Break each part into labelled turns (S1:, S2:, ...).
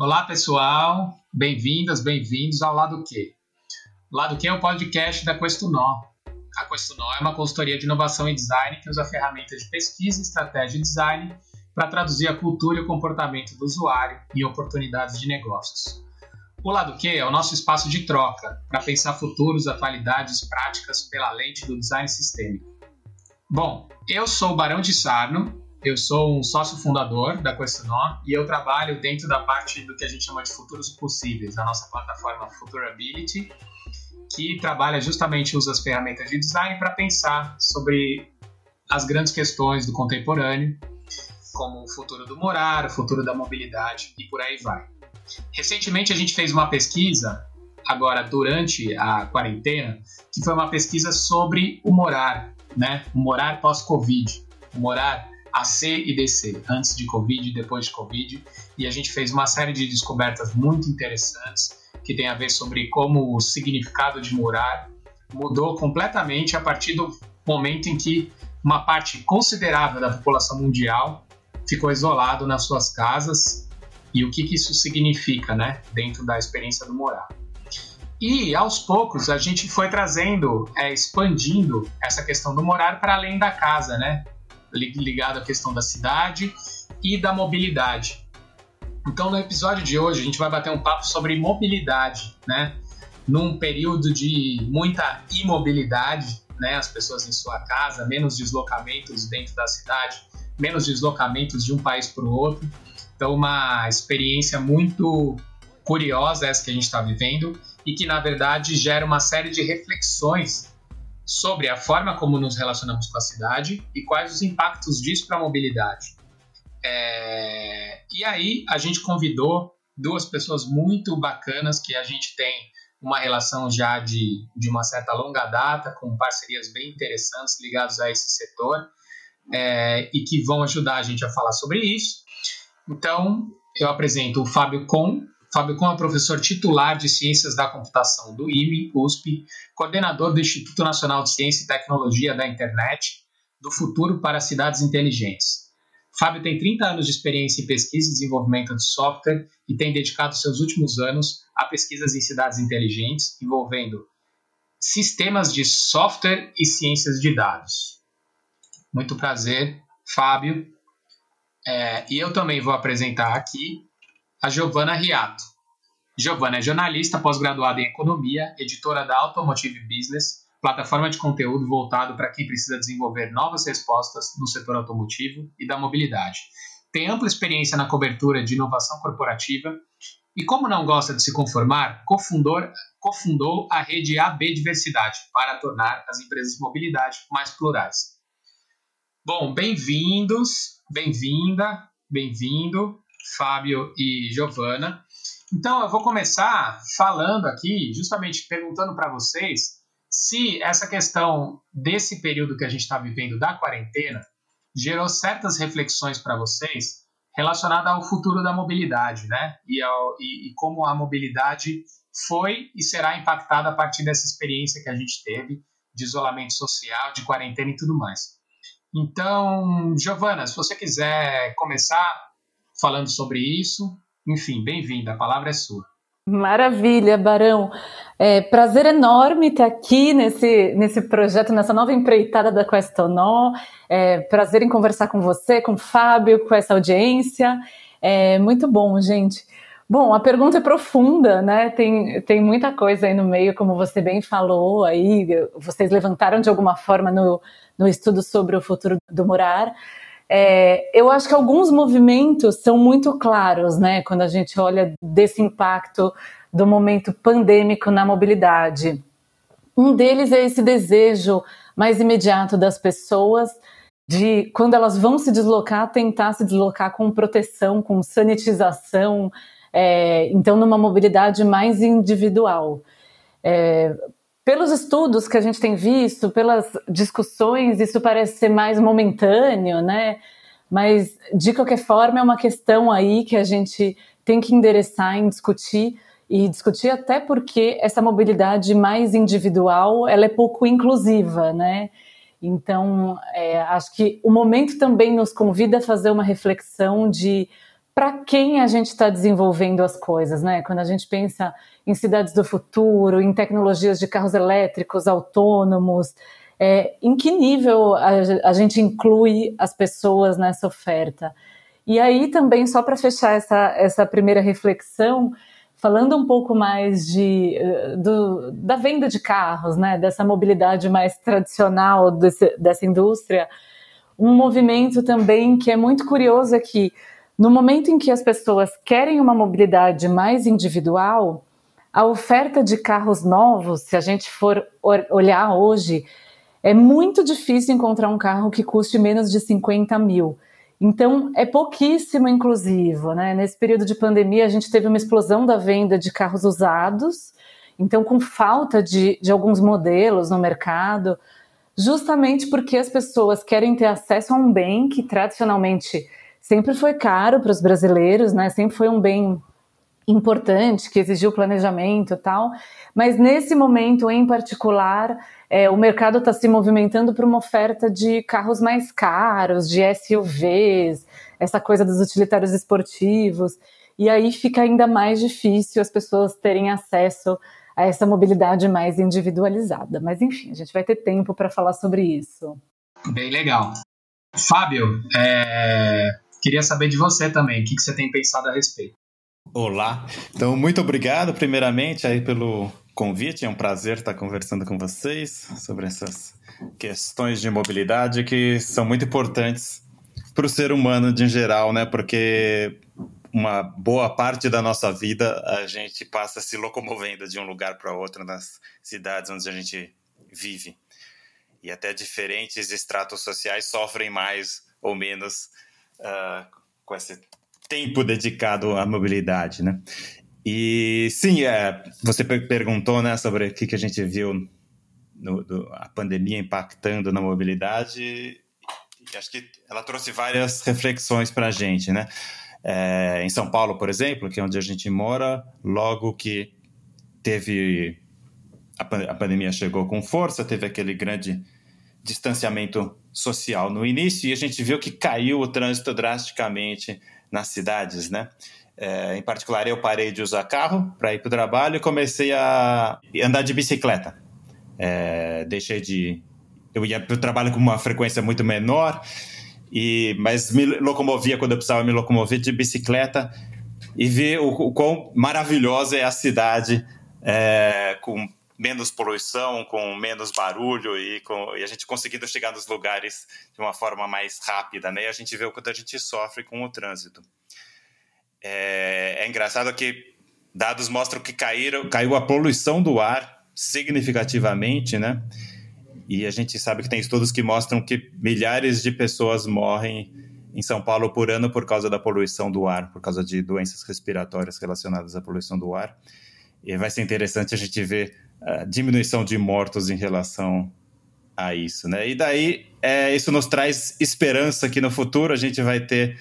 S1: Olá, pessoal. Bem-vindas, bem-vindos ao Lado Q. O Lado Q é o podcast da Questunó. A Questunó é uma consultoria de inovação e design que usa ferramentas de pesquisa, estratégia e design para traduzir a cultura e o comportamento do usuário em oportunidades de negócios. O Lado Q é o nosso espaço de troca para pensar futuros, atualidades, práticas pela lente do design sistêmico. Bom, eu sou o Barão de Sarno, eu sou um sócio fundador da Questionó e eu trabalho dentro da parte do que a gente chama de futuros possíveis, a nossa plataforma Futurability, que trabalha justamente usa as ferramentas de design para pensar sobre as grandes questões do contemporâneo, como o futuro do morar, o futuro da mobilidade e por aí vai. Recentemente a gente fez uma pesquisa, agora durante a quarentena, que foi uma pesquisa sobre o morar, né? O morar pós-Covid, o morar AC e DC, antes de Covid e depois de Covid, e a gente fez uma série de descobertas muito interessantes que tem a ver sobre como o significado de morar mudou completamente a partir do momento em que uma parte considerável da população mundial ficou isolado nas suas casas. E o que, que isso significa, né, dentro da experiência do morar. E aos poucos a gente foi trazendo, é, expandindo essa questão do morar para além da casa, né, ligado à questão da cidade e da mobilidade. Então, no episódio de hoje, a gente vai bater um papo sobre mobilidade, né? Num período de muita imobilidade, né? As pessoas em sua casa, menos deslocamentos dentro da cidade, menos deslocamentos de um país para o outro. Então, uma experiência muito curiosa essa que a gente está vivendo e que, na verdade, gera uma série de reflexões sobre a forma como nos relacionamos com a cidade e quais os impactos disso para a mobilidade. É... E aí, a gente convidou duas pessoas muito bacanas que a gente tem uma relação já de, de uma certa longa data, com parcerias bem interessantes ligadas a esse setor é, e que vão ajudar a gente a falar sobre isso. Então, eu apresento o Fábio Com. Fábio Com é professor titular de Ciências da Computação do IME, USP, coordenador do Instituto Nacional de Ciência e Tecnologia da Internet, do Futuro para Cidades Inteligentes. Fábio tem 30 anos de experiência em pesquisa e desenvolvimento de software e tem dedicado seus últimos anos a pesquisas em cidades inteligentes, envolvendo sistemas de software e ciências de dados. Muito prazer, Fábio. É, e eu também vou apresentar aqui a Giovana Riato. Giovana é jornalista pós-graduada em economia, editora da Automotive Business, plataforma de conteúdo voltado para quem precisa desenvolver novas respostas no setor automotivo e da mobilidade. Tem ampla experiência na cobertura de inovação corporativa e, como não gosta de se conformar, cofundou a rede AB Diversidade para tornar as empresas de mobilidade mais plurais. Bom, bem-vindos, bem-vinda, bem-vindo, Fábio e Giovana. Então, eu vou começar falando aqui, justamente perguntando para vocês se essa questão desse período que a gente está vivendo da quarentena gerou certas reflexões para vocês relacionada ao futuro da mobilidade, né? E, ao, e, e como a mobilidade foi e será impactada a partir dessa experiência que a gente teve de isolamento social, de quarentena e tudo mais. Então, Giovana, se você quiser começar falando sobre isso, enfim, bem-vinda, a palavra é sua.
S2: Maravilha, Barão. É, prazer enorme estar aqui nesse, nesse projeto, nessa nova empreitada da Questonó. É, prazer em conversar com você, com o Fábio, com essa audiência. É muito bom, gente. Bom, a pergunta é profunda, né? Tem, tem muita coisa aí no meio, como você bem falou aí, vocês levantaram de alguma forma no, no estudo sobre o futuro do morar. É, eu acho que alguns movimentos são muito claros, né? Quando a gente olha desse impacto do momento pandêmico na mobilidade. Um deles é esse desejo mais imediato das pessoas de, quando elas vão se deslocar, tentar se deslocar com proteção, com sanitização, é, então numa mobilidade mais individual. É, pelos estudos que a gente tem visto, pelas discussões, isso parece ser mais momentâneo, né? Mas, de qualquer forma, é uma questão aí que a gente tem que endereçar em discutir, e discutir até porque essa mobilidade mais individual, ela é pouco inclusiva, né? Então, é, acho que o momento também nos convida a fazer uma reflexão de para quem a gente está desenvolvendo as coisas, né? Quando a gente pensa em cidades do futuro, em tecnologias de carros elétricos autônomos, é, em que nível a, a, gente inclui as pessoas nessa oferta? E aí também, só para fechar essa, essa primeira reflexão, falando um pouco mais de, eh, do, da venda de carros, né, dessa mobilidade mais tradicional desse, dessa indústria, um movimento também que é muito curioso é que no momento em que as pessoas querem uma mobilidade mais individual, a oferta de carros novos, se a gente for olhar hoje, é muito difícil encontrar um carro que custe menos de 50 mil. Então, é pouquíssimo inclusivo, né? Nesse período de pandemia, a gente teve uma explosão da venda de carros usados, então, com falta de, de alguns modelos no mercado, justamente porque as pessoas querem ter acesso a um bem que tradicionalmente sempre foi caro para os brasileiros, né? Sempre foi um bem importante que exigiu planejamento e tal, mas nesse momento em particular é, o mercado está se movimentando para uma oferta de carros mais caros, de SUVs, essa coisa dos utilitários esportivos, e aí fica ainda mais difícil as pessoas terem acesso a essa mobilidade mais individualizada. Mas enfim, a gente vai ter tempo para falar sobre isso.
S1: Bem legal. Fábio, é... queria saber de você também, o que, que você tem pensado a respeito.
S3: Olá, então muito obrigado primeiramente aí pelo convite. É um prazer estar conversando com vocês sobre essas questões de mobilidade que são muito importantes para o ser humano de geral, né? Porque uma boa parte da nossa vida a gente passa se locomovendo de um lugar para outro nas cidades onde a gente vive. E até diferentes estratos sociais sofrem mais ou menos uh, com esse tempo dedicado à mobilidade, né? E sim, é, você perguntou né, sobre o que, que a gente viu no, do, a pandemia impactando na mobilidade. E acho que ela trouxe várias reflexões para a gente, né? É, em São Paulo, por exemplo, que é onde a gente mora, logo que teve a, pandemia chegou com força, teve aquele grande distanciamento social no início e a gente viu que caiu o trânsito drasticamente nas cidades, né? É, em particular, eu parei de usar carro para ir para o trabalho e comecei a andar de bicicleta. É, deixei de. Eu ia para o trabalho com uma frequência muito menor, e mas me locomovia quando eu precisava me locomover de bicicleta e ver o, o quão maravilhosa é a cidade é, com menos poluição, com menos barulho e, com, e a gente conseguindo chegar nos lugares de uma forma mais rápida, né? E a gente vê o quanto a gente sofre com o trânsito. É, é engraçado que dados mostram que caíram, caiu a poluição do ar significativamente, né? E a gente sabe que tem estudos que mostram que milhares de pessoas morrem em São Paulo por ano por causa da poluição do ar, por causa de doenças respiratórias relacionadas à poluição do ar. E vai ser interessante a gente ver a diminuição de mortos em relação a isso, né? E daí é, isso nos traz esperança que no futuro a gente vai ter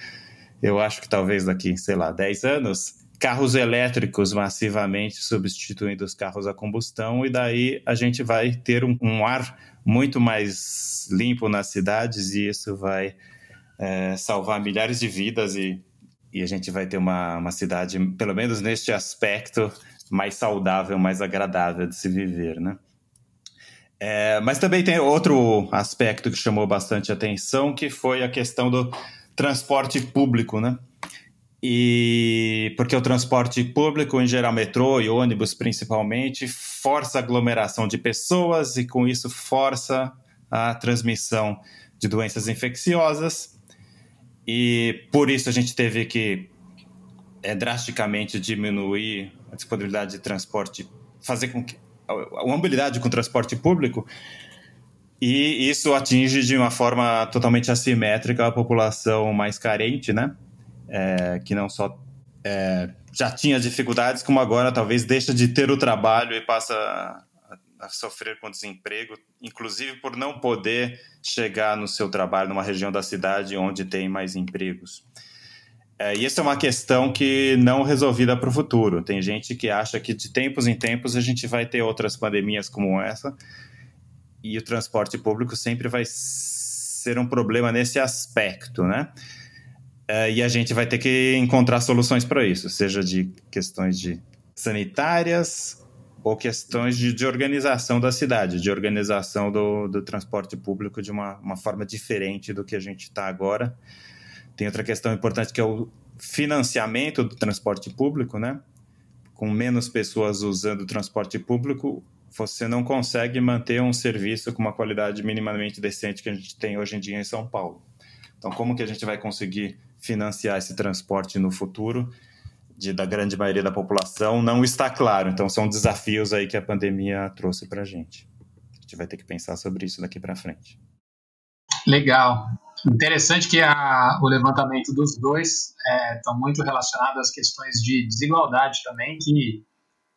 S3: eu acho que talvez daqui, sei lá, 10 anos, carros elétricos massivamente substituindo os carros a combustão, e daí a gente vai ter um, um ar muito mais limpo nas cidades, e isso vai é, salvar milhares de vidas, e, e a gente vai ter uma, uma cidade, pelo menos neste aspecto, mais saudável, mais agradável de se viver, né? É, mas também tem outro aspecto que chamou bastante atenção, que foi a questão do transporte público, né? E porque o transporte público, em geral metrô e ônibus principalmente, força a aglomeração de pessoas e com isso força a transmissão de doenças infecciosas. E por isso a gente teve que é, drasticamente diminuir a disponibilidade de transporte, fazer com que a mobilidade com transporte público e isso atinge de uma forma totalmente assimétrica a população mais carente, né? É, que não só é, já tinha dificuldades, como agora talvez deixa de ter o trabalho e passa a, a sofrer com desemprego, inclusive por não poder chegar no seu trabalho numa região da cidade onde tem mais empregos. É, e essa é uma questão que não resolvida para o futuro. Tem gente que acha que de tempos em tempos a gente vai ter outras pandemias como essa, e o transporte público sempre vai ser um problema nesse aspecto, né? É, e a gente vai ter que encontrar soluções para isso, seja de questões de sanitárias ou questões de, de organização da cidade, de organização do, do transporte público de uma, uma forma diferente do que a gente está agora. Tem outra questão importante que é o financiamento do transporte público, né? Com menos pessoas usando o transporte público, você não consegue manter um serviço com uma qualidade minimamente decente que a gente tem hoje em dia em São Paulo. Então, como que a gente vai conseguir financiar esse transporte no futuro de, da grande maioria da população não está claro. Então, são desafios aí que a pandemia trouxe para a gente. A gente vai ter que pensar sobre isso daqui para frente.
S1: Legal. Interessante que a, o levantamento dos dois estão é, muito relacionados às questões de desigualdade também, que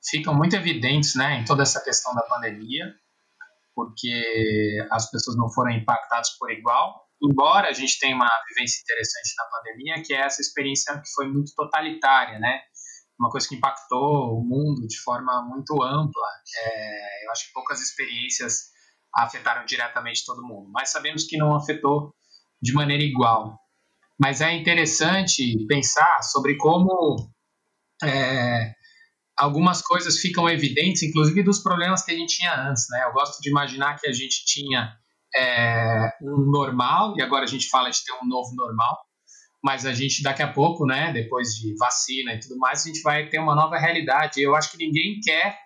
S1: ficam muito evidentes né, em toda essa questão da pandemia, porque as pessoas não foram impactadas por igual, embora a gente tenha uma vivência interessante na pandemia, que é essa experiência que foi muito totalitária, né? Uma coisa que impactou o mundo de forma muito ampla. É, eu acho que poucas experiências afetaram diretamente todo mundo, mas sabemos que não afetou de maneira igual. Mas é interessante pensar sobre como é, algumas coisas ficam evidentes, inclusive dos problemas que a gente tinha antes. Né? Eu gosto de imaginar que a gente tinha é, um normal, e agora a gente fala de ter um novo normal, mas a gente daqui a pouco, né, depois de vacina e tudo mais, a gente vai ter uma nova realidade. Eu acho que ninguém quer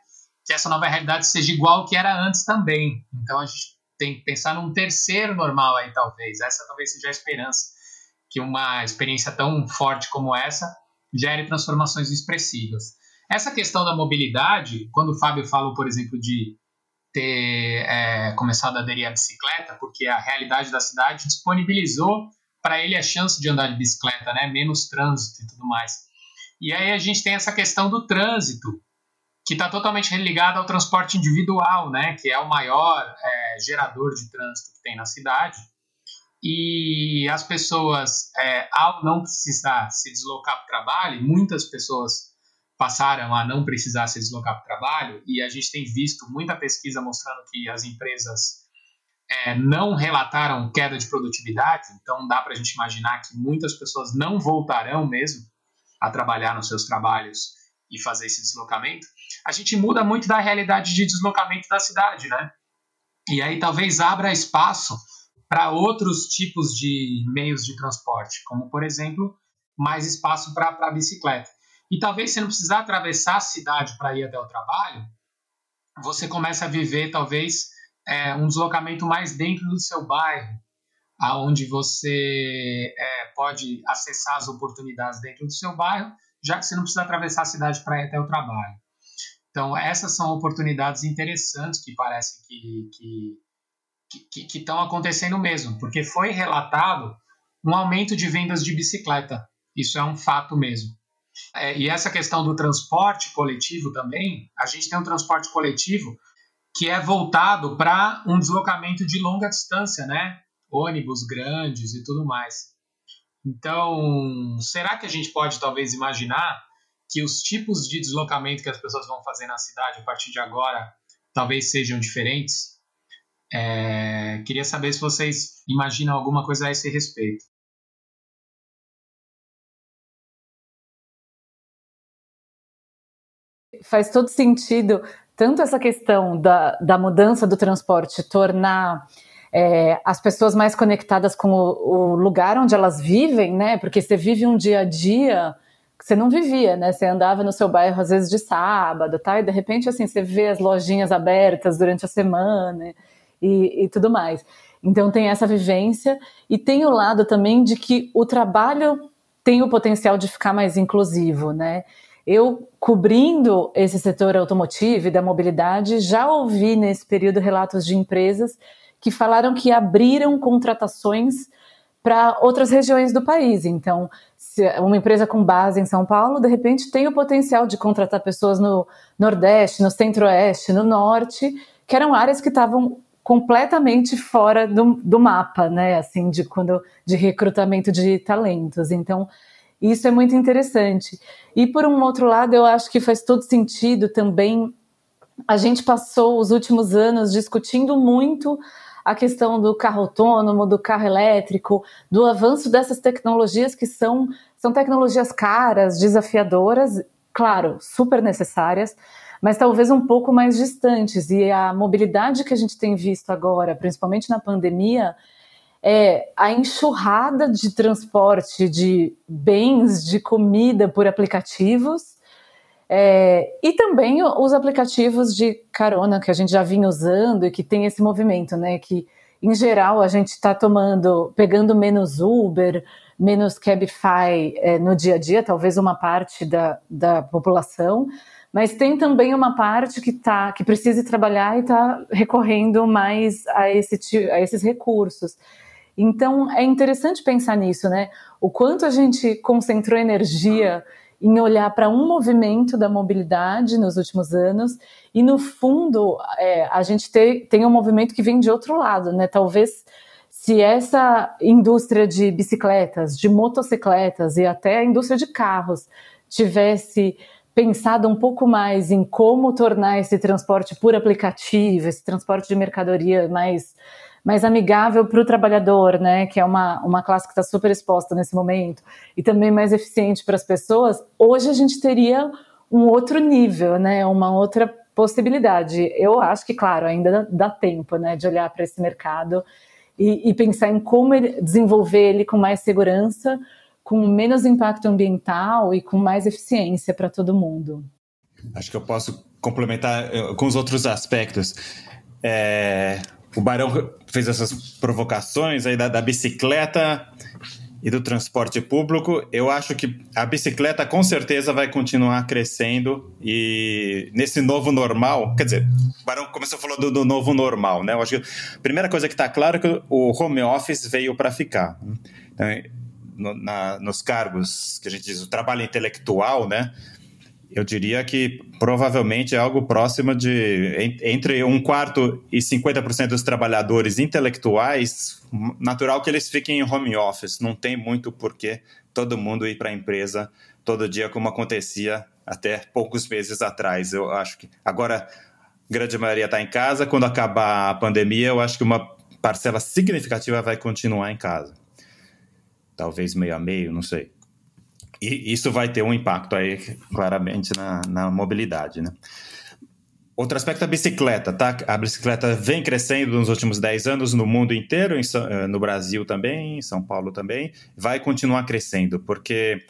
S1: que essa nova realidade seja igual ao que era antes também. Então a gente tem que pensar num terceiro normal aí, talvez. Essa talvez seja a esperança, que uma experiência tão forte como essa gere transformações expressivas. Essa questão da mobilidade, quando o Fábio falou, por exemplo, de ter é, começado a aderir à bicicleta, porque a realidade da cidade disponibilizou para ele a chance de andar de bicicleta, né? menos trânsito e tudo mais. E aí a gente tem essa questão do trânsito, que está totalmente ligado ao transporte individual, né? que é o maior é, gerador de trânsito que tem na cidade. E as pessoas, é, ao não precisar se deslocar para o trabalho, muitas pessoas passaram a não precisar se deslocar para o trabalho, e a gente tem visto muita pesquisa mostrando que as empresas é, não relataram queda de produtividade, então dá para a gente imaginar que muitas pessoas não voltarão mesmo a trabalhar nos seus trabalhos e fazer esse deslocamento. A gente muda muito da realidade de deslocamento da cidade, né? E aí talvez abra espaço para outros tipos de meios de transporte, como por exemplo, mais espaço para a bicicleta. E talvez você não precisar atravessar a cidade para ir até o trabalho, você começa a viver talvez é, um deslocamento mais dentro do seu bairro, aonde você é, pode acessar as oportunidades dentro do seu bairro, já que você não precisa atravessar a cidade para ir até o trabalho. Então, essas são oportunidades interessantes que parecem que, estão acontecendo mesmo, porque foi relatado um aumento de vendas de bicicleta. Isso é um fato mesmo. É, e essa questão do transporte coletivo também, a gente tem um transporte coletivo que é voltado para um deslocamento de longa distância, né? Ônibus grandes e tudo mais. Então, será que a gente pode talvez imaginar que os tipos de deslocamento que as pessoas vão fazer na cidade a partir de agora talvez sejam diferentes? É, queria saber se vocês imaginam alguma coisa a esse respeito.
S2: faz todo sentido, tanto essa questão da, da mudança do transporte tornar é, as pessoas mais conectadas com o, o, lugar onde elas vivem, né? Porque você vive um dia a dia você não vivia, né? Você andava no seu bairro às vezes de sábado, tá? E de repente assim você vê as lojinhas abertas durante a semana e, e tudo mais. Então tem essa vivência e tem o lado também de que o trabalho tem o potencial de ficar mais inclusivo, né? Eu, cobrindo esse setor automotivo e da mobilidade, já ouvi nesse período relatos de empresas que falaram que abriram contratações para outras regiões do país. Então, se uma empresa com base em São Paulo, de repente, tem o potencial de contratar pessoas no Nordeste, no Centro-Oeste, no Norte, que eram áreas que estavam completamente fora do, do mapa, né? Assim, de quando de recrutamento de talentos. Então, isso é muito interessante. E por um outro lado, eu acho que faz todo sentido também. A gente passou os últimos anos discutindo muito a questão do carro autônomo, do carro elétrico, do avanço dessas tecnologias que são, são tecnologias caras, desafiadoras, claro, super necessárias, mas talvez um pouco mais distantes. E a mobilidade que a gente tem visto agora, principalmente na pandemia, é a enxurrada de transporte de bens, de comida por aplicativos. É, e também os aplicativos de carona que a gente já vinha usando e que tem esse movimento, né? Que em geral a gente está tomando, pegando menos Uber, menos Cabify é, no dia a dia, talvez uma parte da, da população, mas tem também uma parte que tá, que precisa trabalhar e está recorrendo mais a, esse, a esses recursos. Então é interessante pensar nisso, né? O quanto a gente concentrou energia em olhar para um movimento da mobilidade nos últimos anos e no fundo é, a gente ter, tem um movimento que vem de outro lado, né? Talvez se essa indústria de bicicletas, de motocicletas e até a indústria de carros tivesse pensado um pouco mais em como tornar esse transporte por aplicativo, esse transporte de mercadoria mais, mais amigável para o trabalhador, né, que é uma, uma classe que está super exposta nesse momento, e também mais eficiente para as pessoas, hoje a gente teria um outro nível, né, uma outra possibilidade. Eu acho que, claro, ainda dá tempo né, de olhar para esse mercado e, e pensar em como ele, desenvolver ele com mais segurança, com menos impacto ambiental e com mais eficiência para todo mundo.
S3: Acho que eu posso complementar eh, com os outros aspectos. É, o Barão fez essas provocações aí da, da, bicicleta e do transporte público. Eu acho que a bicicleta com certeza vai continuar crescendo e nesse novo normal, quer dizer, o Barão começou falar do, do novo normal, né? Eu acho que a primeira coisa que está claro é que o home office veio para ficar. Então, no, na, nos cargos que a gente diz o trabalho intelectual, né? Eu diria que provavelmente é algo próximo de entre um quarto e 50% dos trabalhadores intelectuais, natural que eles fiquem em home office. Não tem muito porquê todo mundo ir para a empresa todo dia, como acontecia até poucos meses atrás. Eu acho que agora a grande maioria está em casa. Quando acabar a pandemia, eu acho que uma parcela significativa vai continuar em casa talvez meio a meio, não sei. E isso vai ter um impacto aí, claramente, na, na mobilidade, né? Outro aspecto é a bicicleta, tá? A bicicleta vem crescendo nos últimos 10 anos no mundo inteiro, eh, no Brasil também, em São Paulo também, vai continuar crescendo, porque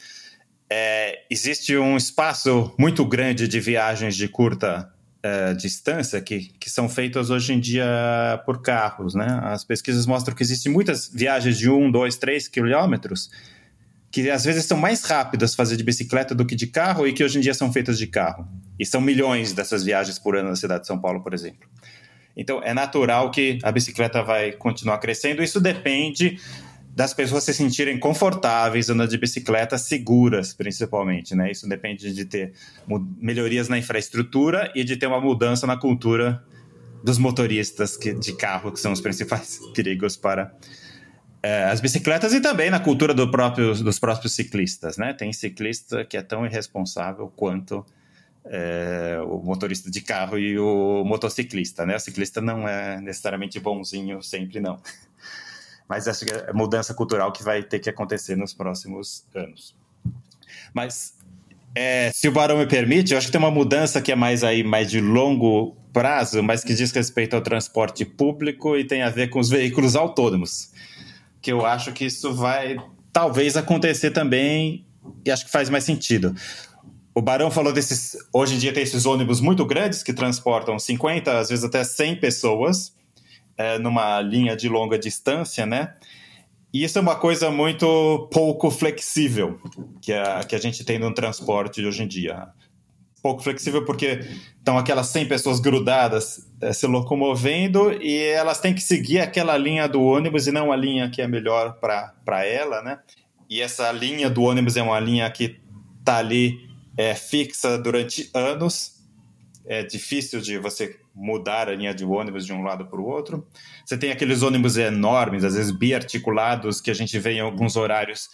S3: é, existe um espaço muito grande de viagens de curta uh, distância que, que são feitas hoje em dia por carros, né? As pesquisas mostram que existem muitas viagens de 1, 2, 3 quilômetros que às vezes são mais rápidas fazer de bicicleta do que de carro e que hoje em dia são feitas de carro. E são milhões dessas viagens por ano na cidade de São Paulo, por exemplo. Então, é natural que a bicicleta vai continuar crescendo. Isso depende das pessoas se sentirem confortáveis andando de bicicleta, seguras, principalmente, né? Isso depende de ter melhorias na infraestrutura e de ter uma mudança na cultura dos motoristas que, de carro, que são os principais perigos para é, as bicicletas e também na cultura do próprio, dos próprios ciclistas, né? Tem ciclista que é tão irresponsável quanto é, o motorista de carro e o motociclista, né? O ciclista não é necessariamente bonzinho sempre, não mas essa é a mudança cultural que vai ter que acontecer nos próximos anos. Mas é, se o Barão me permite, eu acho que tem uma mudança que é mais aí mais de longo prazo, mas que diz respeito ao transporte público e tem a ver com os veículos autônomos. Que eu acho que isso vai talvez acontecer também e acho que faz mais sentido. O Barão falou desses. Hoje em dia tem esses ônibus muito grandes que transportam 50, às vezes até 100 pessoas é, numa linha de longa distância, né? E isso é uma coisa muito pouco flexível que a, que a gente tem no transporte hoje em dia. Pouco flexível porque estão aquelas 100 pessoas grudadas é, se locomovendo e elas têm que seguir aquela linha do ônibus e não a linha que é melhor para ela, né? E essa linha do ônibus é uma linha que está ali é, fixa durante anos. É difícil de você mudar a linha de ônibus de um lado para o outro. Você tem aqueles ônibus enormes, às vezes biarticulados, que a gente vê em alguns horários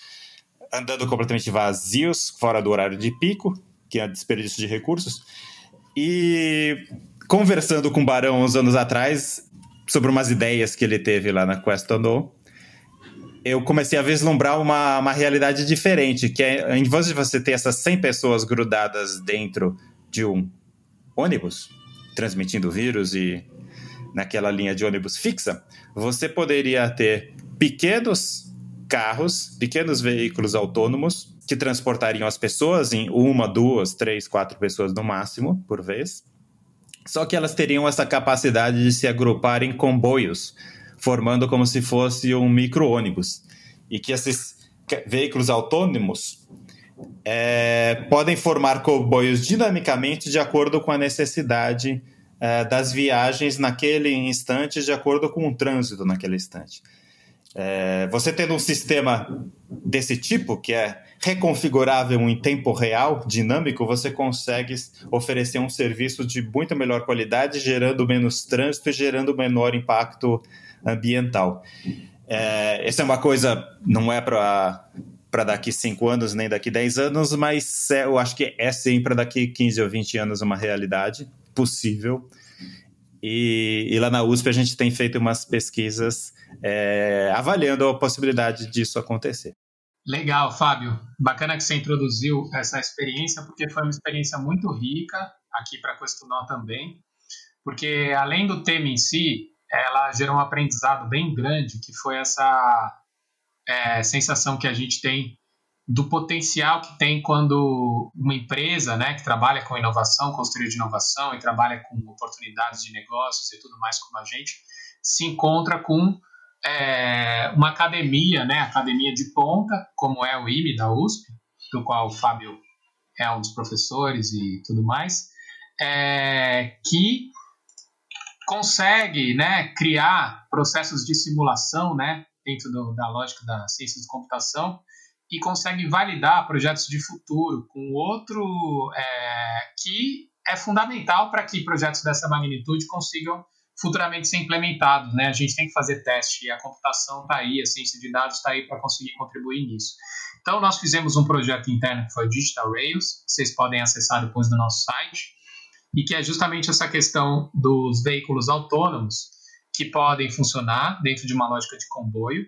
S3: andando completamente vazios, fora do horário de pico, que é desperdício de recursos. E conversando com o Barão uns anos atrás, sobre umas ideias que ele teve lá na Questionou, eu comecei a vislumbrar uma, uma realidade diferente, que é, em vez de você ter essas 100 pessoas grudadas dentro de um ônibus, transmitindo vírus e naquela linha de ônibus fixa, você poderia ter pequenos carros, pequenos veículos autônomos que transportariam as pessoas em uma, duas, três, quatro pessoas no máximo por vez. Só que elas teriam essa capacidade de se agrupar em comboios, formando como se fosse um micro-ônibus. E que esses veículos autônomos é, podem formar comboios dinamicamente de acordo com a necessidade é, das viagens naquele instante, de acordo com o trânsito naquele instante. É, você tendo um sistema desse tipo, que é reconfigurável em tempo real, dinâmico, você consegue oferecer um serviço de muito melhor qualidade, gerando menos trânsito e gerando menor impacto ambiental. É, essa é uma coisa, não é para para daqui 5 anos nem daqui 10 anos, mas é, eu acho que é sim para daqui 15 ou 20 anos uma realidade possível. E, e, lá na USP a gente tem feito umas pesquisas é, avaliando a possibilidade disso acontecer.
S1: Legal, Fábio. Bacana que você introduziu essa experiência, porque foi uma experiência muito rica aqui para Questionar também, porque além do tema em si, ela gerou um aprendizado bem grande, que foi essa é, sensação que a gente tem do potencial que tem quando uma empresa né, que trabalha com inovação, consultoria de inovação e trabalha com oportunidades de negócios e tudo mais como a gente, se encontra com é, uma academia, né, academia de ponta, como é o IME da USP, do qual o Fábio é um dos professores e tudo mais, é, que consegue né, criar processos de simulação né, dentro do, da lógica da ciência de computação e consegue validar projetos de futuro com outro é, que é fundamental para que projetos dessa magnitude consigam futuramente ser implementados. Né? A gente tem que fazer teste e a computação está aí, a ciência de dados está aí para conseguir contribuir nisso. Então, nós fizemos um projeto interno que foi Digital Rails, que vocês podem acessar depois no nosso site, e que é justamente essa questão dos veículos autônomos que podem funcionar dentro de uma lógica de comboio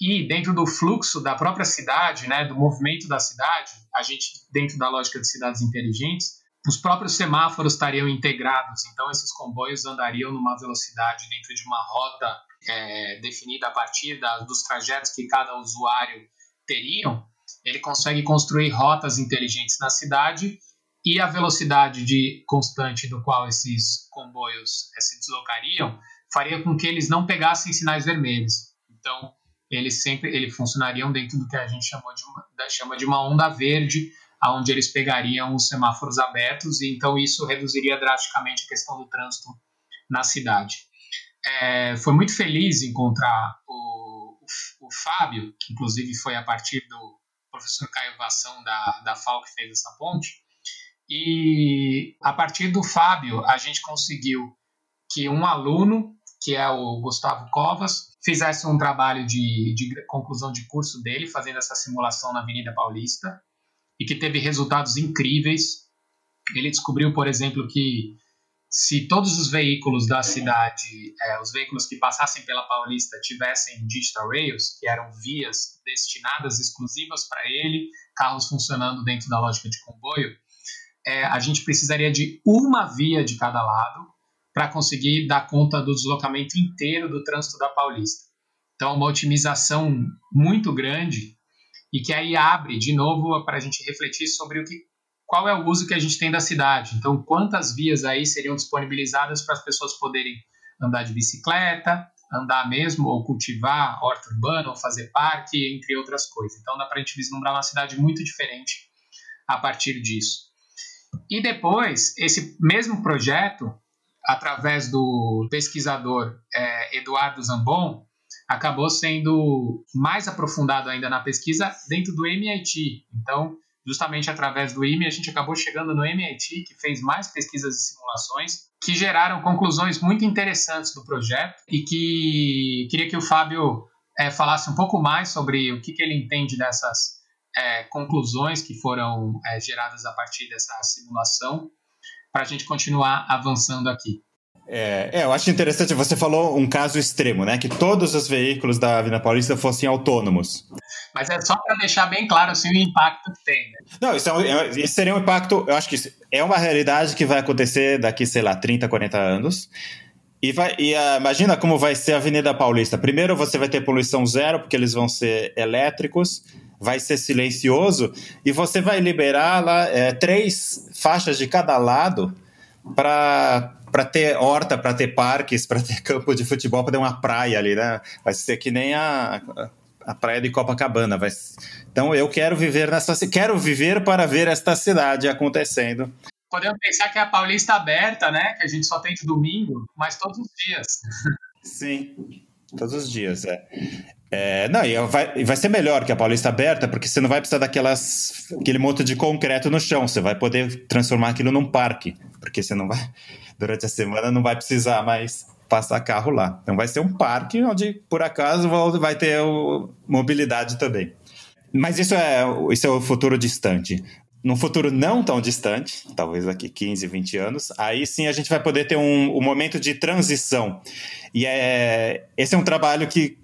S1: e dentro do fluxo da própria cidade, né, do movimento da cidade, a gente dentro da lógica de cidades inteligentes, os próprios semáforos estariam integrados, então esses comboios andariam numa velocidade dentro de uma rota é, definida a partir da, dos trajetos que cada usuário teriam. Ele consegue construir rotas inteligentes na cidade e a velocidade de constante do qual esses comboios é, se deslocariam faria com que eles não pegassem sinais vermelhos. Então, eles sempre eles funcionariam dentro do que a gente chamou de uma, chama de uma onda verde, aonde eles pegariam os semáforos abertos, e então isso reduziria drasticamente a questão do trânsito na cidade. É, foi muito feliz encontrar o, o, o, Fábio, que inclusive foi a partir do professor Caio Vação da, da FAO que fez essa ponte, e a partir do Fábio a gente conseguiu que um aluno que é o Gustavo Covas, fizesse um trabalho de, de conclusão de curso dele, fazendo essa simulação na Avenida Paulista, e que teve resultados incríveis. Ele descobriu, por exemplo, que se todos os veículos da cidade, é, os veículos que passassem pela Paulista, tivessem digital rails, que eram vias destinadas exclusivas para ele, carros funcionando dentro da lógica de comboio, é, a gente precisaria de uma via de cada lado para conseguir dar conta do deslocamento inteiro do trânsito da Paulista. Então, uma otimização muito grande e que aí abre de novo para a gente refletir sobre o que, qual é o uso que a gente tem da cidade. Então, quantas vias aí seriam disponibilizadas para as pessoas poderem andar de bicicleta, andar mesmo, ou cultivar horta urbana, ou fazer parque, entre outras coisas. Então, dá para a gente vislumbrar uma cidade muito diferente a partir disso. E depois, esse mesmo projeto, através do pesquisador é, Eduardo Zambon, acabou sendo mais aprofundado ainda na pesquisa dentro do MIT. Então, justamente através do IME, a gente acabou chegando no MIT, que fez mais pesquisas e simulações, que geraram conclusões muito interessantes do projeto e que queria que o Fábio é, falasse um pouco mais sobre o que, que ele entende dessas é, conclusões que foram é, geradas a partir dessa simulação para a gente continuar avançando aqui.
S3: É, é, eu acho interessante, você falou um caso extremo, né? Que todos os veículos da Avenida Paulista fossem autônomos.
S1: Mas é só para deixar bem claro assim, o impacto que tem, né?
S3: Não, isso, é um, é, isso seria um impacto, eu acho que é uma realidade que vai acontecer daqui, sei lá, 30, 40 anos. E, vai, e uh, imagina como vai ser a Avenida Paulista. Primeiro você vai ter poluição zero, porque eles vão ser elétricos, vai ser silencioso, e você vai liberar lá é, três faixas de cada lado para para ter horta, para ter parques, para ter campo de futebol, para ter uma praia ali, né? Vai ser que nem a, a praia de Copacabana. Vai... Então eu quero viver nessa quero viver para ver esta cidade acontecendo.
S1: Podemos pensar que é a Paulista aberta, né? Que a gente só tem de domingo, mas todos os dias.
S3: Sim, todos os dias, é. É, não, e vai, vai ser melhor que a Paulista aberta, porque você não vai precisar daquelas aquele monte de concreto no chão. Você vai poder transformar aquilo num parque, porque você não vai durante a semana não vai precisar mais passar carro lá. Então vai ser um parque onde, por acaso, vai ter mobilidade também. Mas isso é, isso é o futuro distante. Num futuro não tão distante, talvez daqui 15, 20 anos, aí sim a gente vai poder ter um, um momento de transição. E é, esse é um trabalho que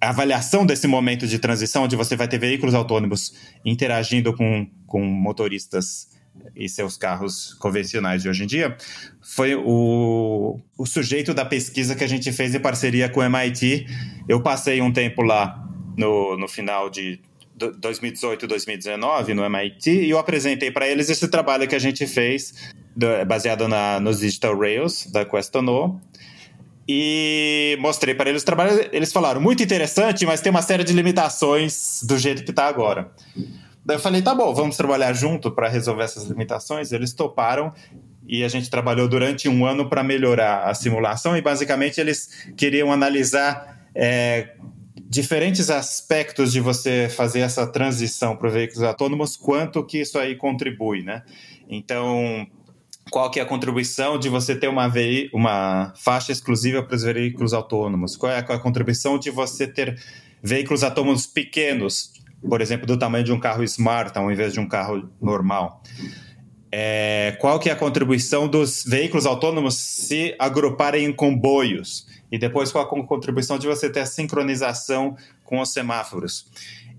S3: a avaliação desse momento de transição, onde você vai ter veículos autônomos interagindo com, com motoristas e seus carros convencionais de hoje em dia, foi o, o sujeito da pesquisa que a gente fez em parceria com o MIT. Eu passei um tempo lá no, no final de 2018 2019 no MIT e eu apresentei para eles esse trabalho que a gente fez baseado na, nos Digital Rails da Questono e mostrei para eles o trabalho. Eles falaram muito interessante, mas tem uma série de limitações do jeito que está agora. Daí eu falei, tá bom, vamos trabalhar junto para resolver essas limitações. Eles toparam e a gente trabalhou durante um ano para melhorar a simulação e basicamente eles queriam analisar é, diferentes aspectos de você fazer essa transição para veículos autônomos, quanto que isso aí contribui, né? Então, qual que é a contribuição de você ter uma, uma faixa exclusiva para os veículos autônomos? Qual é a contribuição de você ter veículos autônomos pequenos, por exemplo, do tamanho de um carro smart ao invés de um carro normal. É, qual que é a contribuição dos veículos autônomos se agruparem em comboios? E depois qual a contribuição de você ter a sincronização com os semáforos?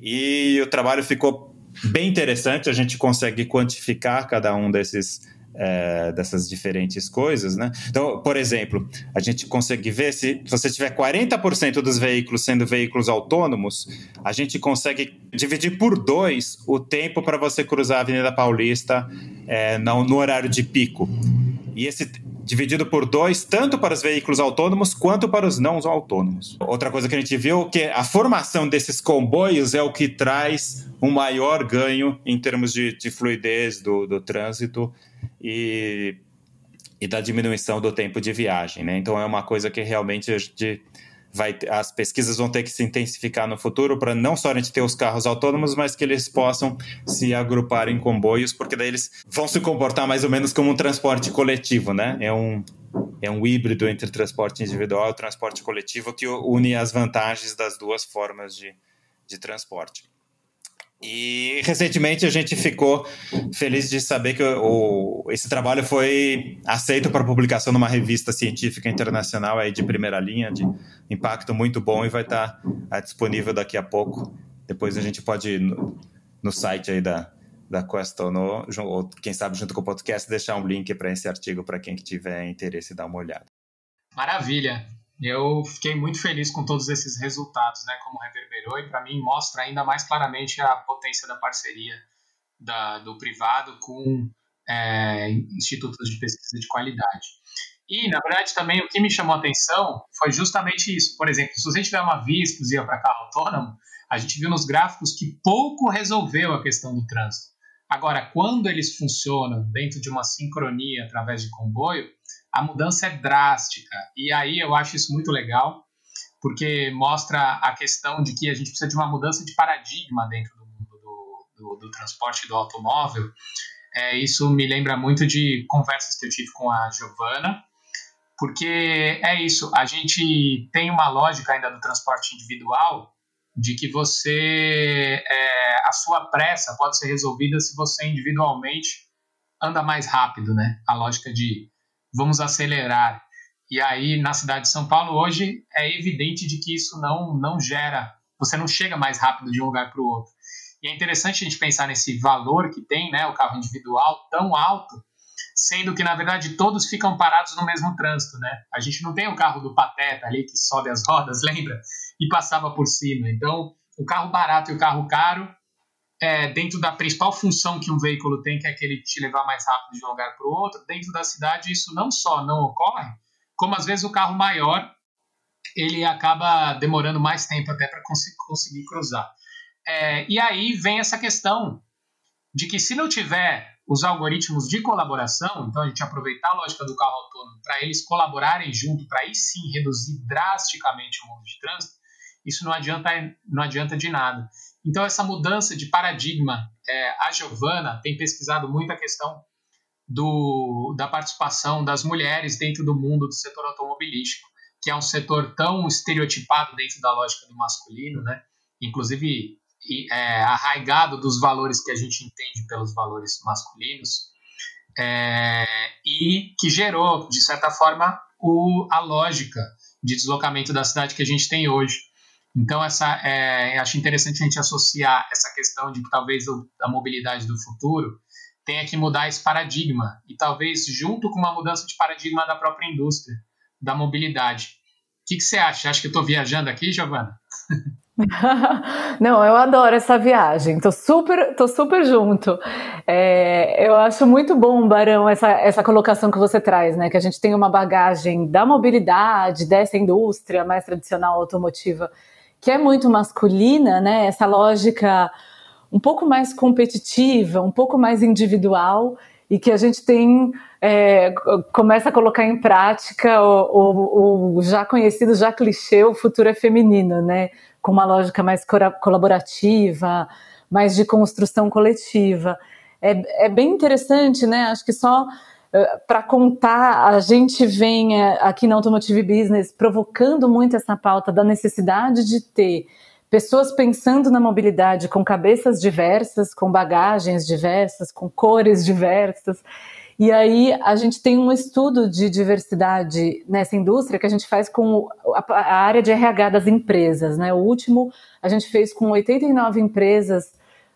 S3: E o trabalho ficou bem interessante, a gente consegue quantificar cada um desses é, dessas diferentes coisas, né? Então, por exemplo, a gente consegue ver se, você tiver 40% dos veículos sendo veículos autônomos, a gente consegue dividir por dois o tempo para você cruzar a Avenida Paulista é, no, no horário de pico. E esse dividido por dois, tanto para os veículos autônomos quanto para os não autônomos. Outra coisa que a gente viu é que a formação desses comboios é o que traz um maior ganho em termos de, de fluidez do, do trânsito e, e da diminuição do tempo de viagem. Né? Então é uma coisa que realmente vai, as pesquisas vão ter que se intensificar no futuro para não só a gente ter os carros autônomos, mas que eles possam se agrupar em comboios, porque daí eles vão se comportar mais ou menos como um transporte coletivo, né? É um, é um híbrido entre transporte individual e transporte coletivo que une as vantagens das duas formas de, de transporte. E recentemente a gente ficou feliz de saber que o, esse trabalho foi aceito para publicação numa revista científica internacional aí de primeira linha, de impacto muito bom e vai estar tá, disponível daqui a pouco. Depois a gente pode ir no, no site aí da, da Questono, ou quem sabe junto com o podcast, deixar um link para esse artigo para quem tiver interesse dar uma olhada.
S1: Maravilha! Eu fiquei muito feliz com todos esses resultados, né, como reverberou, e para mim mostra ainda mais claramente a potência da parceria da, do privado com é, institutos de pesquisa de qualidade. E, na verdade, também o que me chamou a atenção foi justamente isso. Por exemplo, se você tiver uma via exclusiva para carro autônomo, a gente viu nos gráficos que pouco resolveu a questão do trânsito. Agora, quando eles funcionam dentro de uma sincronia através de comboio, a mudança é drástica. E aí eu acho isso muito legal, porque mostra a questão de que a gente precisa de uma mudança de paradigma dentro do mundo do, do, do transporte do automóvel. É, isso me lembra muito de conversas que eu tive com a Giovana, porque é isso, a gente tem uma lógica ainda do transporte individual de que você é, a sua pressa pode ser resolvida se você individualmente anda mais rápido, né? A lógica de vamos acelerar. E aí, na cidade de São Paulo, hoje, é evidente de que isso não, não gera, você não chega mais rápido de um lugar para o outro. E é interessante a gente pensar nesse valor que tem né, o carro individual tão alto, sendo que, na verdade, todos ficam parados no mesmo trânsito. Né? A gente não tem o carro do Pateta ali, que sobe as rodas, lembra? E passava por cima. Então, o carro barato e o carro caro, é, dentro da principal função que um veículo tem, que é aquele te levar mais rápido de um lugar para o outro, dentro da cidade isso não só não ocorre, como às vezes o carro maior ele acaba demorando mais tempo até para cons conseguir cruzar. É, e aí vem essa questão de que se não tiver os algoritmos de colaboração, então a gente aproveitar a lógica do carro autônomo para eles colaborarem junto, para aí sim reduzir drasticamente o mundo de trânsito, isso não adianta, não adianta de nada. Então essa mudança de paradigma, é, a Giovana tem pesquisado muito a questão do, da participação das mulheres dentro do mundo do setor automobilístico, que é um setor tão estereotipado dentro da lógica do masculino, né? inclusive é, arraigado dos valores que a gente entende pelos valores masculinos, é, e que gerou, de certa forma, o, a lógica de deslocamento da cidade que a gente tem hoje. Então, essa, é, acho interessante a gente associar essa questão de que talvez a mobilidade do futuro tenha que mudar esse paradigma e talvez junto com uma mudança de paradigma da própria indústria da mobilidade. O que, que você acha? Acha que eu estou viajando aqui, Giovana?
S2: Não, eu adoro essa viagem, tô super, tô super junto. É, eu acho muito bom, Barão, essa, essa colocação que você traz, né? Que a gente tem uma bagagem da mobilidade, dessa indústria mais tradicional automotiva, que é muito masculina, né? Essa lógica um pouco mais competitiva, um pouco mais individual e que a gente tem é, começa a colocar em prática o, o, o, já conhecido, já clichê, o futuro é feminino, né? Com uma lógica mais colaborativa, mais de construção coletiva. É, é bem interessante, né? Acho que só para contar, a gente vem uh, aqui na Automotive Business provocando muito essa pauta da necessidade de ter pessoas pensando na mobilidade com cabeças diversas, com bagagens diversas, com cores diversas. E aí a gente tem um estudo de diversidade nessa indústria que a gente faz com a, área de RH das empresas. Né? O último a gente fez com 89 empresas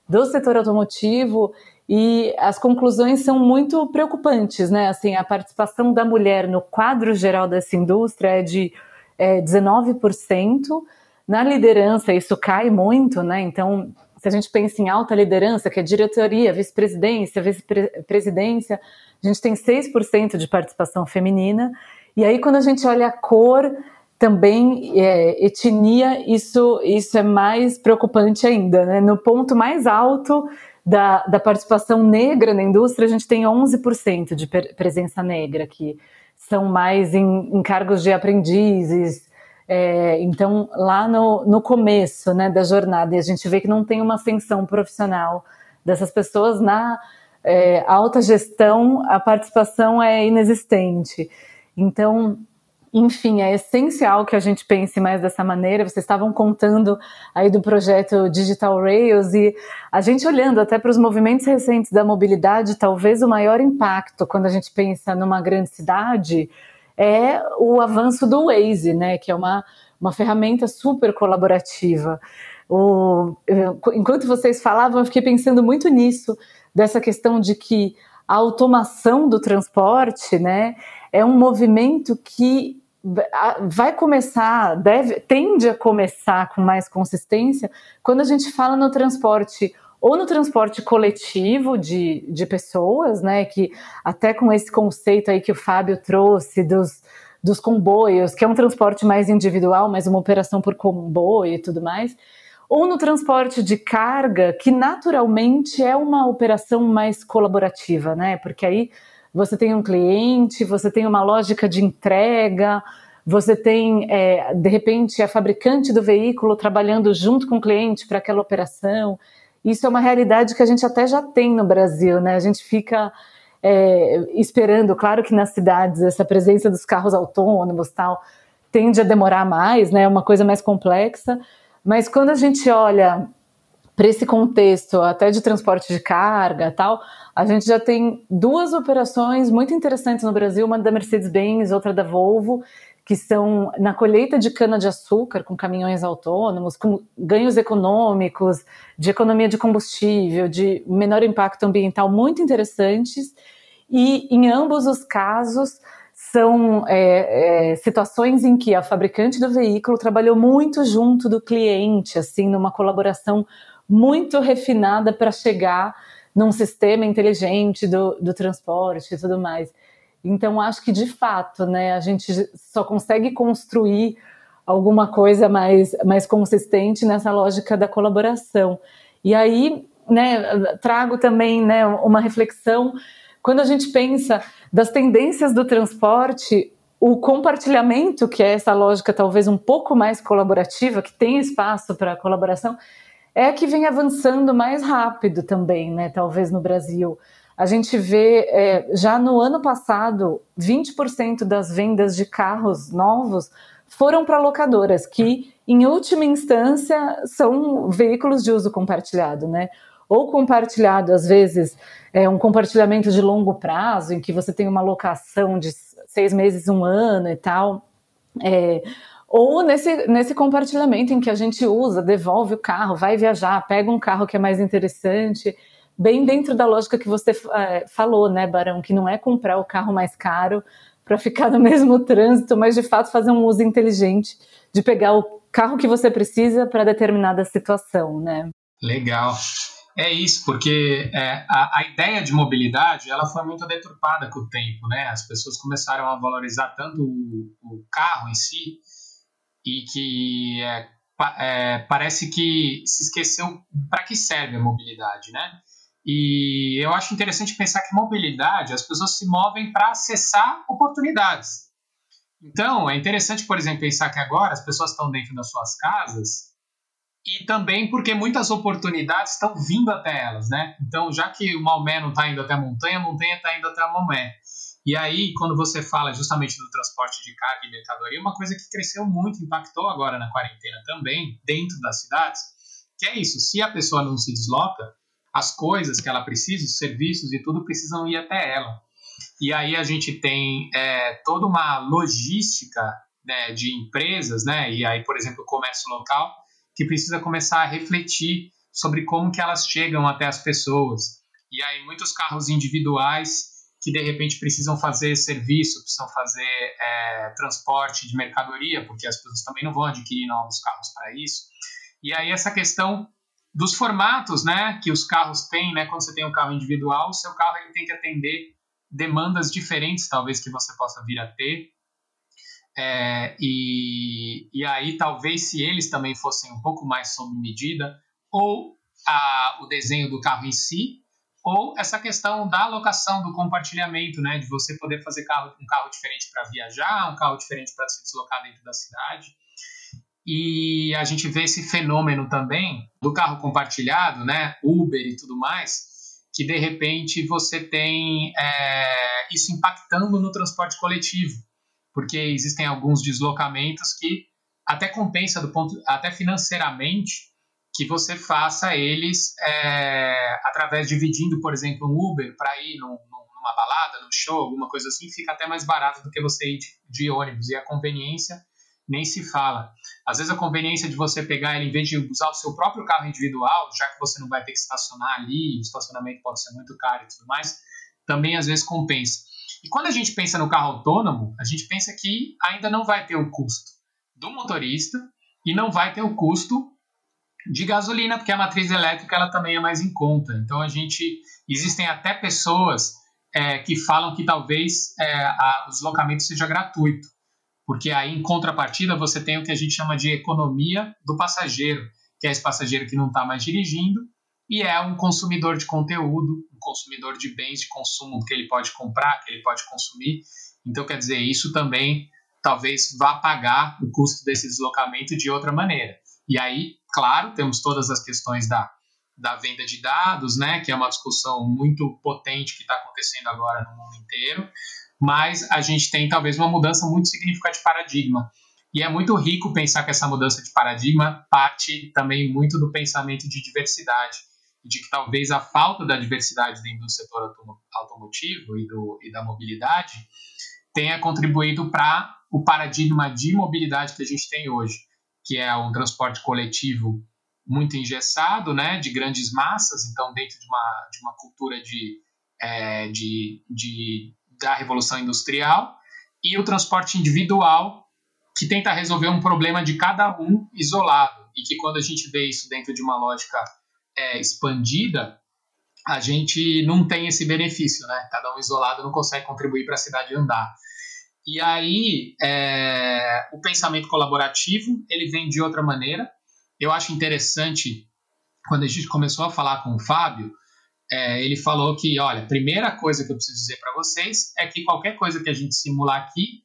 S2: do setor automotivo e as conclusões são muito preocupantes, né? Assim, a participação da mulher no quadro geral dessa indústria é de é, 19%, na liderança, isso cai muito, né? Então, se a gente pensa em alta liderança, que é diretoria, vice-presidência, vice-presidência, a gente tem 6% de participação feminina. E aí, quando a gente olha a cor, também é, etnia, isso, isso é mais preocupante ainda. Né? No ponto mais alto da, da participação negra na indústria, a gente tem 11% de presença negra, que são mais em, em cargos de aprendizes, é, então, lá no, no começo né, da jornada, e a gente vê que não tem uma ascensão profissional dessas pessoas na é, alta gestão, a participação é inexistente. Então, enfim, é essencial que a gente pense mais dessa maneira. Vocês estavam contando aí do projeto Digital Rails e a gente olhando até para os movimentos recentes da mobilidade, talvez o maior impacto quando a gente pensa numa grande cidade é o avanço do Waze, né, que é uma, uma ferramenta super colaborativa. O, enquanto vocês falavam, eu fiquei pensando muito nisso, dessa questão de que a automação do transporte né, é um movimento que vai começar, deve, tende a começar com mais consistência quando a gente fala no transporte ou no transporte coletivo de, de pessoas, né? Que até com esse conceito aí que o Fábio trouxe dos, dos comboios, que é um transporte mais individual, mas uma operação por comboio e tudo mais, ou no transporte de carga, que naturalmente é uma operação mais colaborativa, né? Porque aí você tem um cliente, você tem uma lógica de entrega, você tem, é, de repente, a fabricante do veículo trabalhando junto com o cliente para aquela operação. Isso é uma realidade que a gente até já tem no Brasil, né? A gente fica é, esperando, claro que nas cidades essa presença dos carros autônomos tal tende a demorar mais, né? É uma coisa mais complexa. Mas quando a gente olha para esse contexto até de transporte de carga tal, a gente já tem duas operações muito interessantes no Brasil, uma da Mercedes-Benz, outra da Volvo, que são na colheita de cana-de-açúcar com caminhões autônomos, com ganhos econômicos, de economia de combustível, de menor impacto ambiental muito interessantes. E em ambos os casos, são é, é, situações em que a fabricante do veículo trabalhou muito junto do cliente, assim, numa colaboração muito refinada para chegar num sistema inteligente do, do transporte e tudo mais. Então, acho que de fato, né, a gente só consegue construir alguma coisa mais, mais consistente nessa lógica da colaboração. E aí, né, trago também né, uma reflexão. Quando a gente pensa das tendências do transporte, o compartilhamento, que é essa lógica talvez um pouco mais colaborativa, que tem espaço para colaboração, é que vem avançando mais rápido também, né? Talvez no Brasil. A gente vê é, já no ano passado 20% das vendas de carros novos foram para locadoras, que em última instância são veículos de uso compartilhado, né? Ou compartilhado, às vezes, é um compartilhamento de longo prazo, em que você tem uma locação de seis meses, um ano e tal. É, ou nesse, nesse compartilhamento em que a gente usa, devolve o carro, vai viajar, pega um carro que é mais interessante, bem dentro da lógica que você é, falou, né, Barão, que não é comprar o carro mais caro para ficar no mesmo trânsito, mas de fato fazer um uso inteligente de pegar o carro que você precisa para determinada situação, né?
S1: Legal. É isso, porque é, a, a, ideia de mobilidade ela foi muito deturpada com o tempo, né? As pessoas começaram a valorizar tanto o, o carro em si e que é, é, parece que se esqueceu para que serve a mobilidade, né? E eu acho interessante pensar que mobilidade, as pessoas se movem para acessar oportunidades. Então, é interessante, por exemplo, pensar que agora as pessoas estão dentro das suas casas e também porque muitas oportunidades estão vindo até elas, né? Então, já que o Maomé não está indo até a montanha, a montanha está indo até a Maomé. E aí, quando você fala justamente do transporte de carga e mercadoria, uma coisa que cresceu muito, impactou agora na quarentena também, dentro das cidades, que é isso: se a pessoa não se desloca, as coisas que ela precisa, os serviços e tudo precisam ir até ela. E aí a gente tem é, toda uma logística né, de empresas, né? E aí, por exemplo, o comércio local, que precisa começar a refletir sobre como que elas chegam até as pessoas. E aí muitos carros individuais que de repente precisam fazer serviço, precisam fazer é, transporte de mercadoria, porque as pessoas também não vão adquirir novos carros para isso. E aí essa questão dos formatos, né, que os carros têm, né, quando você tem um carro individual, o seu carro ele tem que atender demandas diferentes, talvez que você possa vir a ter. É, e, e aí talvez se eles também fossem um pouco mais sob medida, ou a, o desenho do carro em si, ou essa questão da alocação, do compartilhamento, né, de você poder fazer carro, um carro diferente para viajar, um carro diferente para se deslocar dentro da cidade. E a gente vê esse fenômeno também do carro compartilhado, né, Uber e tudo mais, que de repente você tem é, isso impactando no transporte coletivo, porque existem alguns deslocamentos que até compensa do ponto, até financeiramente, que você faça eles é, através dividindo, por exemplo, um Uber para ir num, numa balada, num show, alguma coisa assim, fica até mais barato do que você ir de, de, ônibus. E a conveniência nem se fala. Às vezes a conveniência de você pegar ele, em vez de usar o seu próprio carro individual, já que você não vai ter que estacionar ali, o estacionamento pode ser muito caro e tudo mais, também às vezes compensa. E quando a gente pensa no carro autônomo, a gente pensa que ainda não vai ter o custo do motorista e não vai ter o custo de gasolina, porque a matriz elétrica ela também é mais em conta. Então a gente existem até pessoas é, que falam que talvez é, a, o deslocamento seja gratuito, porque aí em contrapartida você tem o que a gente chama de economia do passageiro, que é esse passageiro que não está mais dirigindo e é um consumidor de conteúdo, um consumidor de bens de consumo que ele pode comprar, que ele pode consumir. Então quer dizer isso também talvez vá pagar o custo desse deslocamento de outra maneira. E aí Claro, temos todas as questões da, da venda de dados, né, que é uma discussão muito potente que está acontecendo agora no mundo inteiro, mas a gente tem talvez uma mudança muito significativa de paradigma. E é muito rico pensar que essa mudança de paradigma parte também muito do pensamento de diversidade, de que talvez a falta da diversidade dentro do setor automotivo e, do, e da mobilidade tenha contribuído para o paradigma de mobilidade que a gente tem hoje, que é um transporte coletivo muito engessado, né, de grandes massas, então dentro de uma, de uma cultura de, é, de, de, da revolução industrial, e o transporte individual, que tenta resolver um problema de cada um isolado, e que quando a gente vê isso dentro de uma lógica é, expandida, a gente não tem esse benefício, né? Cada um isolado não consegue contribuir para a cidade andar. E aí, é, o pensamento colaborativo, ele vem de outra maneira, eu acho interessante, quando a gente começou a falar com o Fábio, é, ele falou que, olha, a primeira coisa que eu preciso dizer para vocês é que qualquer coisa que a gente simular aqui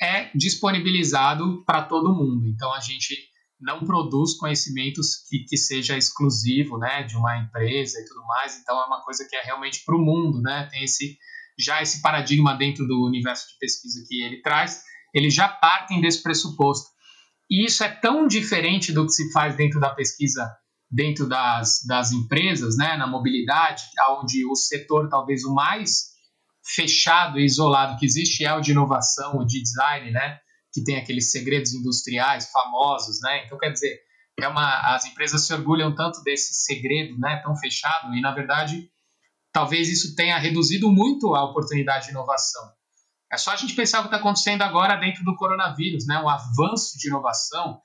S1: é disponibilizado para todo mundo. Então, a gente não produz conhecimentos que, que seja exclusivo né, de uma empresa e tudo mais. Então, é uma coisa que é realmente para o mundo, né? Tem esse já esse paradigma dentro do universo de pesquisa que ele traz, eles já partem desse pressuposto. E isso é tão diferente do que se faz dentro da pesquisa, dentro das, das empresas, né, na mobilidade, onde o setor talvez o mais fechado e isolado que existe é o de inovação, o de design, né, que tem aqueles segredos industriais famosos, né? Então, quer dizer, é uma, as empresas se orgulham tanto desse segredo, né, tão fechado, e na verdade, talvez isso tenha reduzido muito a oportunidade de inovação. É só a gente pensar o que está acontecendo agora dentro do coronavírus, né? O avanço de inovação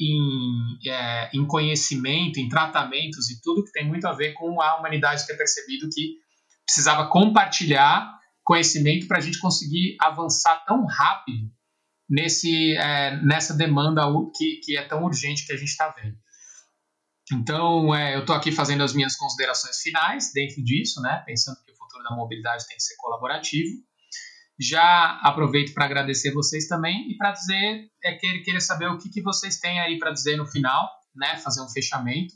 S1: em, é, em conhecimento, em tratamentos e tudo que tem muito a ver com a humanidade ter percebido que precisava compartilhar conhecimento para a gente conseguir avançar tão rápido nesse, é, nessa demanda que, que é tão urgente que a gente está vendo. Então, é, eu estou aqui fazendo as minhas considerações finais dentro disso, né? Pensando que o futuro da mobilidade tem que ser colaborativo. Já aproveito para agradecer vocês também e para dizer, é que queria saber o que, que vocês têm aí para dizer no final, né? Fazer um fechamento.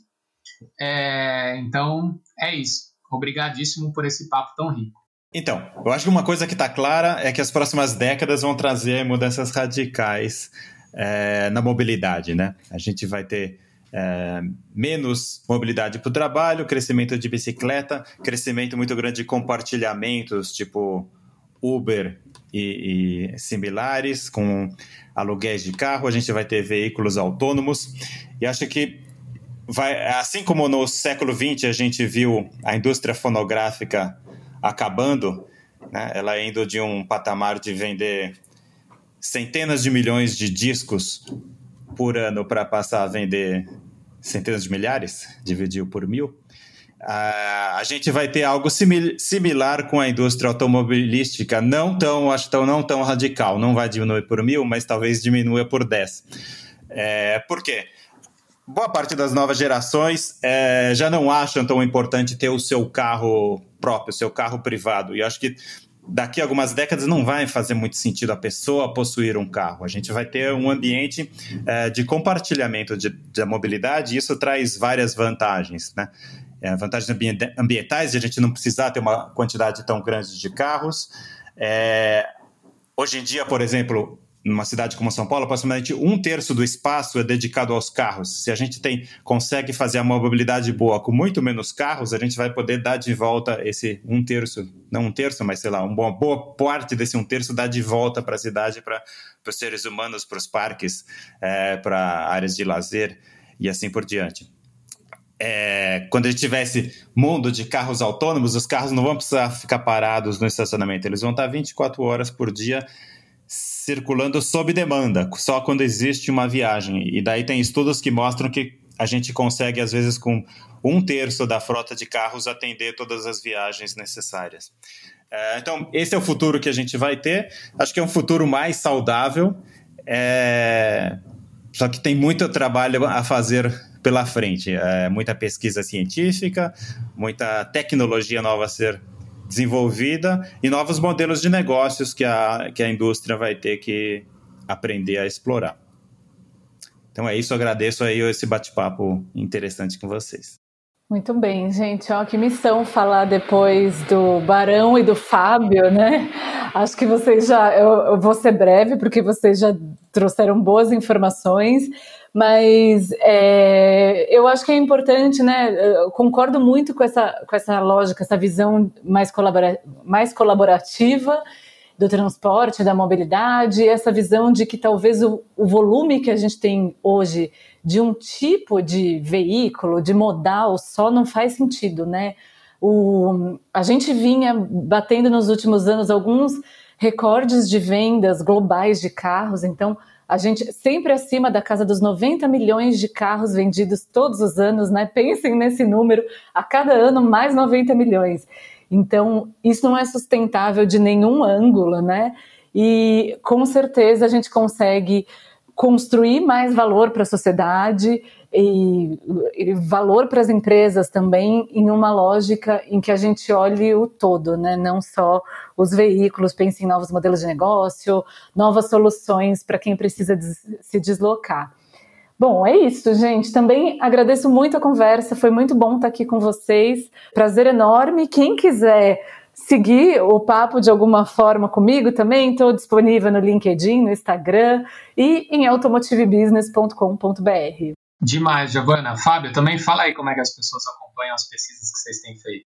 S1: É, então, é isso. Obrigadíssimo por esse papo tão rico.
S3: Então, eu acho que uma coisa que está clara é que as próximas décadas vão trazer mudanças radicais é, na mobilidade, né? A gente vai ter é, menos mobilidade para o trabalho, crescimento de bicicleta, crescimento muito grande de compartilhamentos, tipo Uber e, e, similares, com aluguéis de carro, a gente vai ter veículos autônomos. E acho que vai, assim como no século XX a gente viu a indústria fonográfica acabando, né, ela indo de um patamar de vender centenas de milhões de discos por ano para passar a vender centenas de milhares, dividiu por mil. Uh, a gente vai ter algo simil similar com a indústria automobilística, não tão, acho tão, não tão radical, não vai diminuir por mil, mas talvez diminua por 10. É, por quê? Boa parte das novas gerações é, já não acham tão importante ter o seu carro próprio, o seu carro privado. E acho que daqui a algumas décadas não vai fazer muito sentido a pessoa possuir um carro. A gente vai ter um ambiente é, de compartilhamento de, de mobilidade e isso traz várias vantagens, né? é, vantagens ambientais de a gente não precisar ter uma quantidade tão grande de carros. É, hoje em dia, por exemplo, numa cidade como São Paulo, aproximadamente um terço do espaço é dedicado aos carros. Se a gente tem, consegue fazer uma mobilidade boa com muito menos carros, a gente vai poder dar de volta esse um terço, não um terço, mas sei lá, uma boa parte desse um terço dar de volta para a cidade, para os seres humanos, para os parques, é, para áreas de lazer e assim por diante é, quando a gente tivesse mundo de carros autônomos, os carros não vão precisar ficar parados no estacionamento, eles vão estar 24 horas por dia circulando sob demanda, só quando existe uma viagem. E daí tem estudos que mostram que a gente consegue, às vezes, com um terço da frota de carros, atender todas as viagens necessárias. É, então, esse é o futuro que a gente vai ter. Acho que é um futuro mais saudável, é... só que tem muito trabalho a fazer pela frente. É, muita pesquisa científica, muita tecnologia nova a ser desenvolvida e novos modelos de negócios que a, que a indústria vai ter que aprender a explorar. Então é isso, agradeço aí esse bate-papo interessante com vocês.
S2: Muito bem, gente. Ó, que missão falar depois do Barão e do Fábio, né? Acho que vocês já. Eu, eu vou ser breve, porque vocês já trouxeram boas informações, mas é, eu acho que é importante, né? Eu concordo muito com essa, com essa lógica, essa visão mais, colabora, mais colaborativa do transporte, da mobilidade, essa visão de que talvez o, o volume que a gente tem hoje de um tipo de veículo, de modal, só não faz sentido, né? O, a gente vinha batendo nos últimos anos alguns recordes de vendas globais de carros, então a gente sempre acima da casa dos 90 milhões de carros vendidos todos os anos, né? Pensem nesse número, a cada ano mais 90 milhões. Então, isso não é sustentável de nenhum ângulo, né? E com certeza a gente consegue construir mais valor para a sociedade e, e valor para as empresas também em uma lógica em que a gente olhe o todo, né? não só os veículos, pense em novos modelos de negócio, novas soluções para quem precisa se deslocar. Bom, é isso, gente. Também agradeço muito a conversa, foi muito bom estar aqui com vocês. Prazer enorme. Quem quiser seguir o papo de alguma forma comigo também, estou disponível no LinkedIn, no Instagram e em automotivebusiness.com.br.
S1: Demais, Giovana. Fábio, também fala aí como é que as pessoas acompanham as pesquisas que vocês têm feito.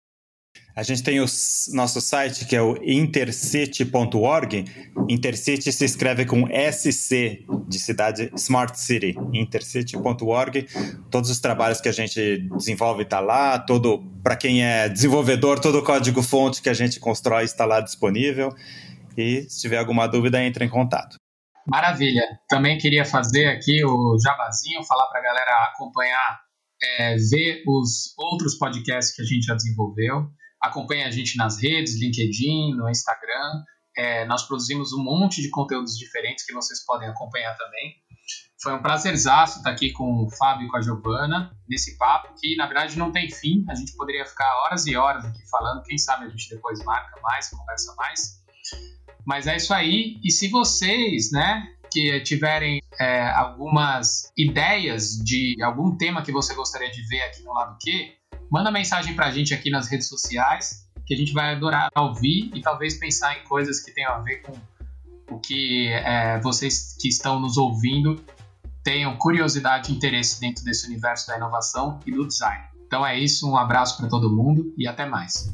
S3: A gente tem o nosso site que é o intercity.org. Intercity se escreve com SC de cidade Smart City. Intercity.org. Todos os trabalhos que a gente desenvolve está lá. Todo para quem é desenvolvedor, todo o código fonte que a gente constrói está lá disponível. E se tiver alguma dúvida, entre em contato.
S1: Maravilha. Também queria fazer aqui o jabazinho, falar para a galera acompanhar, é, ver os outros podcasts que a gente já desenvolveu. Acompanhe a gente nas redes, LinkedIn, no Instagram. É, nós produzimos um monte de conteúdos diferentes que vocês podem acompanhar também. Foi um prazerzaço estar aqui com o Fábio e com a Giovana nesse papo que, na verdade, não tem fim. A gente poderia ficar horas e horas aqui falando. Quem sabe a gente depois marca mais, conversa mais. Mas é isso aí. E se vocês, né, que tiverem é, algumas ideias de algum tema que você gostaria de ver aqui no lado Q, manda mensagem para a gente aqui nas redes sociais, que a gente vai adorar ouvir e talvez pensar em coisas que tenham a ver com o que é, vocês que estão nos ouvindo tenham curiosidade e interesse dentro desse universo da inovação e do design. Então é isso, um abraço para todo mundo e até mais.